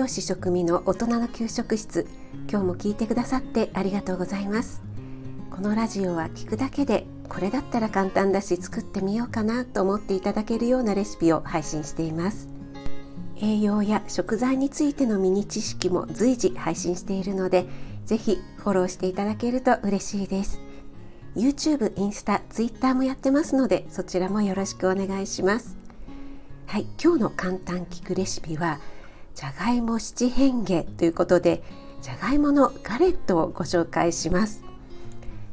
業士食味の大人の給食室。今日も聞いてくださってありがとうございます。このラジオは聞くだけでこれだったら簡単だし作ってみようかなと思っていただけるようなレシピを配信しています。栄養や食材についてのミニ知識も随時配信しているのでぜひフォローしていただけると嬉しいです。YouTube、インスタ、Twitter もやってますのでそちらもよろしくお願いします。はい今日の簡単聞くレシピはじゃがいも七変化ということでじゃがいものガレットをご紹介します。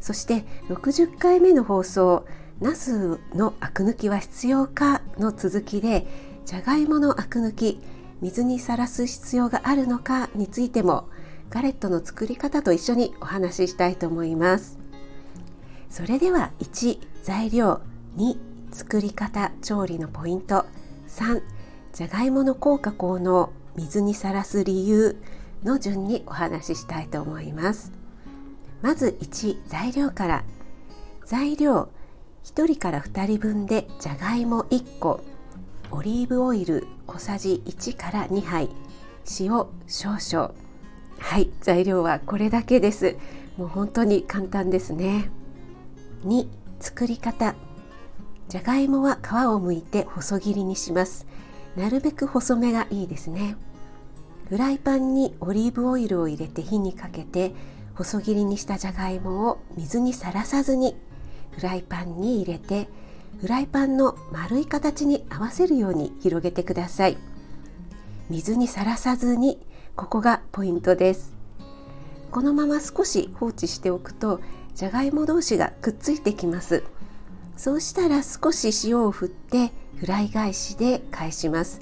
そして60回目の放送「ナスのアク抜きは必要か?」の続きでじゃがいものアク抜き水にさらす必要があるのかについてもガレットの作り方と一緒にお話ししたいと思います。それでは1材料2作り方調理のポイント。3じゃがいもの効果効能。水にさらす理由の順にお話ししたいと思います。まず1材料から。材料1人から2人分でじゃがいも1個。オリーブオイル小さじ1から2杯。塩少々。はい材料はこれだけです。もう本当に簡単ですね。2作り方。じゃがいもは皮を剥いて細切りにします。なるべく細めがいいですね。フライパンにオリーブオイルを入れて火にかけて細切りにしたじゃがいもを水にさらさずにフライパンに入れてフライパンの丸い形に合わせるように広げてください。水にさらさずにここがポイントです。このまま少し放置しておくとじゃがいも同士がくっついてきます。そうしたら少し塩を振ってフライ返しで返します。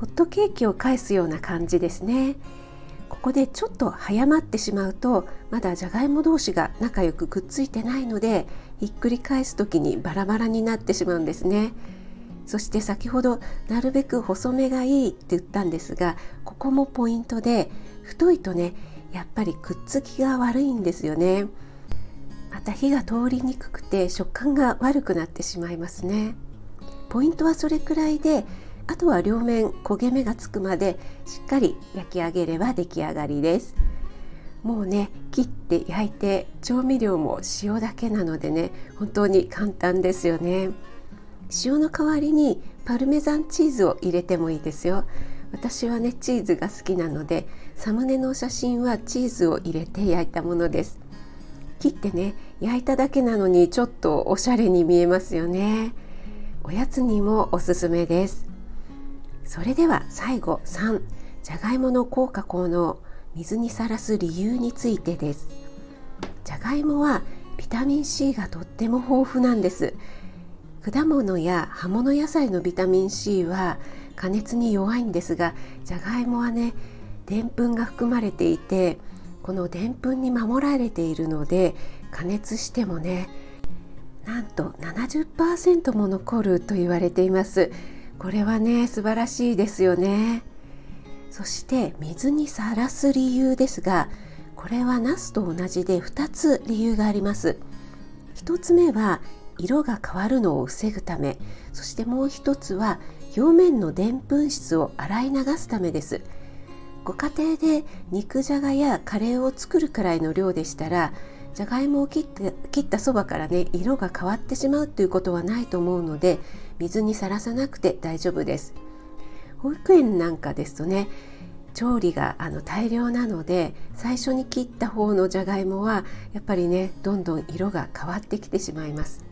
ホットケーキを返すような感じですね。ここでちょっと早まってしまうとまだじゃがいも同士が仲良くくっついてないのでひっくり返す時にバラバラになってしまうんですね。そして先ほどなるべく細めがいいって言ったんですがここもポイントで太いとねやっぱりくっつきが悪いんですよね。また火が通りにくくて食感が悪くなってしまいますね。ポイントはそれくらいであとは両面焦げ目がつくまでしっかり焼き上げれば出来上がりです。もうね切って焼いて調味料も塩だけなのでね本当に簡単ですよね。塩の代わりにパルメザンチーズを入れてもいいですよ。私はねチーズが好きなのでサムネの写真はチーズを入れて焼いたものです。切ってね焼いただけなのにちょっとおしゃれに見えますよね。おやつにもおすすめです。それでは最後3じゃがいもの効果効能水にさらす理由についてです。じゃがいもはビタミン C がとっても豊富なんです。果物や葉物野菜のビタミン C は加熱に弱いんですがじゃがいもはねでんぷんが含まれていてこのでんぷんに守られているので加熱してもねなんと70%も残ると言われています。これはね素晴らしいですよね。そして水にさらす理由ですがこれはナスと同じで2つ理由があります。1つ目は色が変わるのを防ぐため。そしてもう1つは表面のでんぷん質を洗い流すためです。ご家庭で肉じゃがやカレーを作るくらいの量でしたらじゃがいもを切って切ったそばからね色が変わってしまうということはないと思うので水にさらさなくて大丈夫です。保育園なんかですとね調理があの大量なので最初に切った方のじゃがいもはやっぱりねどんどん色が変わってきてしまいます。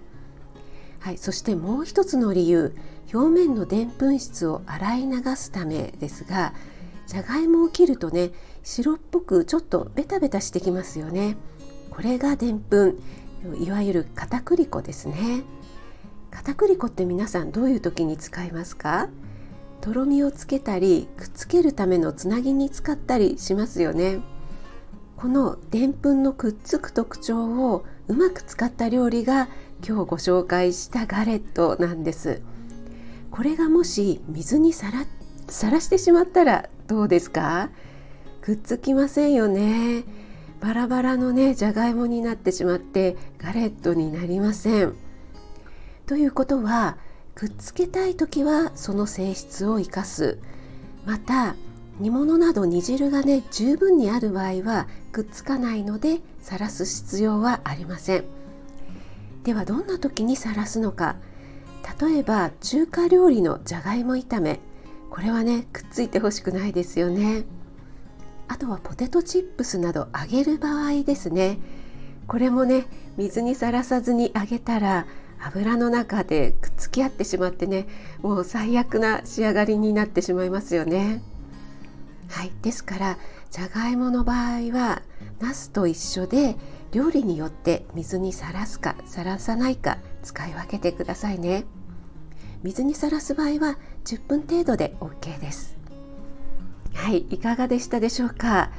はい、そしてもう一つの理由表面のでんぷん質を洗い流すためですがじゃがいもを切るとね白っぽくちょっとベタベタしてきますよね。これがでんぷん。いわゆる片栗粉ですね。片栗粉って皆さんどういう時に使いますか？とろみをつけたりくっつけるためのつなぎに使ったりしますよね。このでんぷんのくっつく特徴をうまく使った料理が今日ご紹介したガレットなんです。これがもし水にさらさらしてしまったらどうですか？くっつきませんよね。バラバラのねじゃがいもになってしまってガレットになりません。ということはくっつけたい時はその性質を生かす。また煮物など煮汁がね十分にある場合はくっつかないのでさらす必要はありません。ではどんな時にさらすのか。例えば中華料理のじゃがいも炒め。これはねくっついてほしくないですよね。あとはポテトチップスなど揚げる場合ですね。これもね水にさらさずに揚げたら油の中でくっつき合ってしまってねもう最悪な仕上がりになってしまいますよね。はいですからじゃがいもの場合はナスと一緒で料理によって水にさらすかさらさないか使い分けてくださいね。水にさらす場合は10分程度で OK です。はいいかがでしたでしょうか？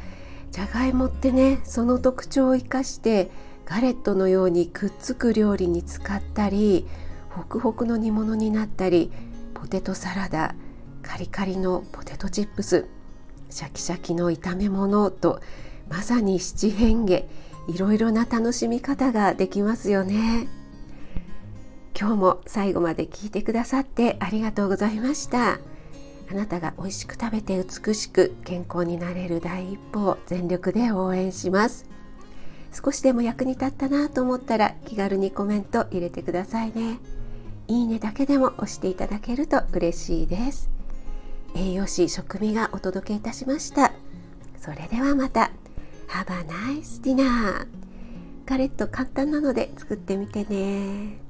じゃがいもってねその特徴を生かしてガレットのようにくっつく料理に使ったりホクホクの煮物になったりポテトサラダカリカリのポテトチップスシャキシャキの炒め物とまさに七変化いろいろな楽しみ方ができますよね。今日も最後まで聞いてくださってありがとうございました。あなたが美味しく食べて美しく健康になれる第一歩を全力で応援します。少しでも役に立ったなと思ったら気軽にコメント入れてくださいね。いいねだけでも押していただけると嬉しいです。栄養士食味がお届けいたしました。それではまた。Have a nice dinner ガレット簡単なので作ってみてね。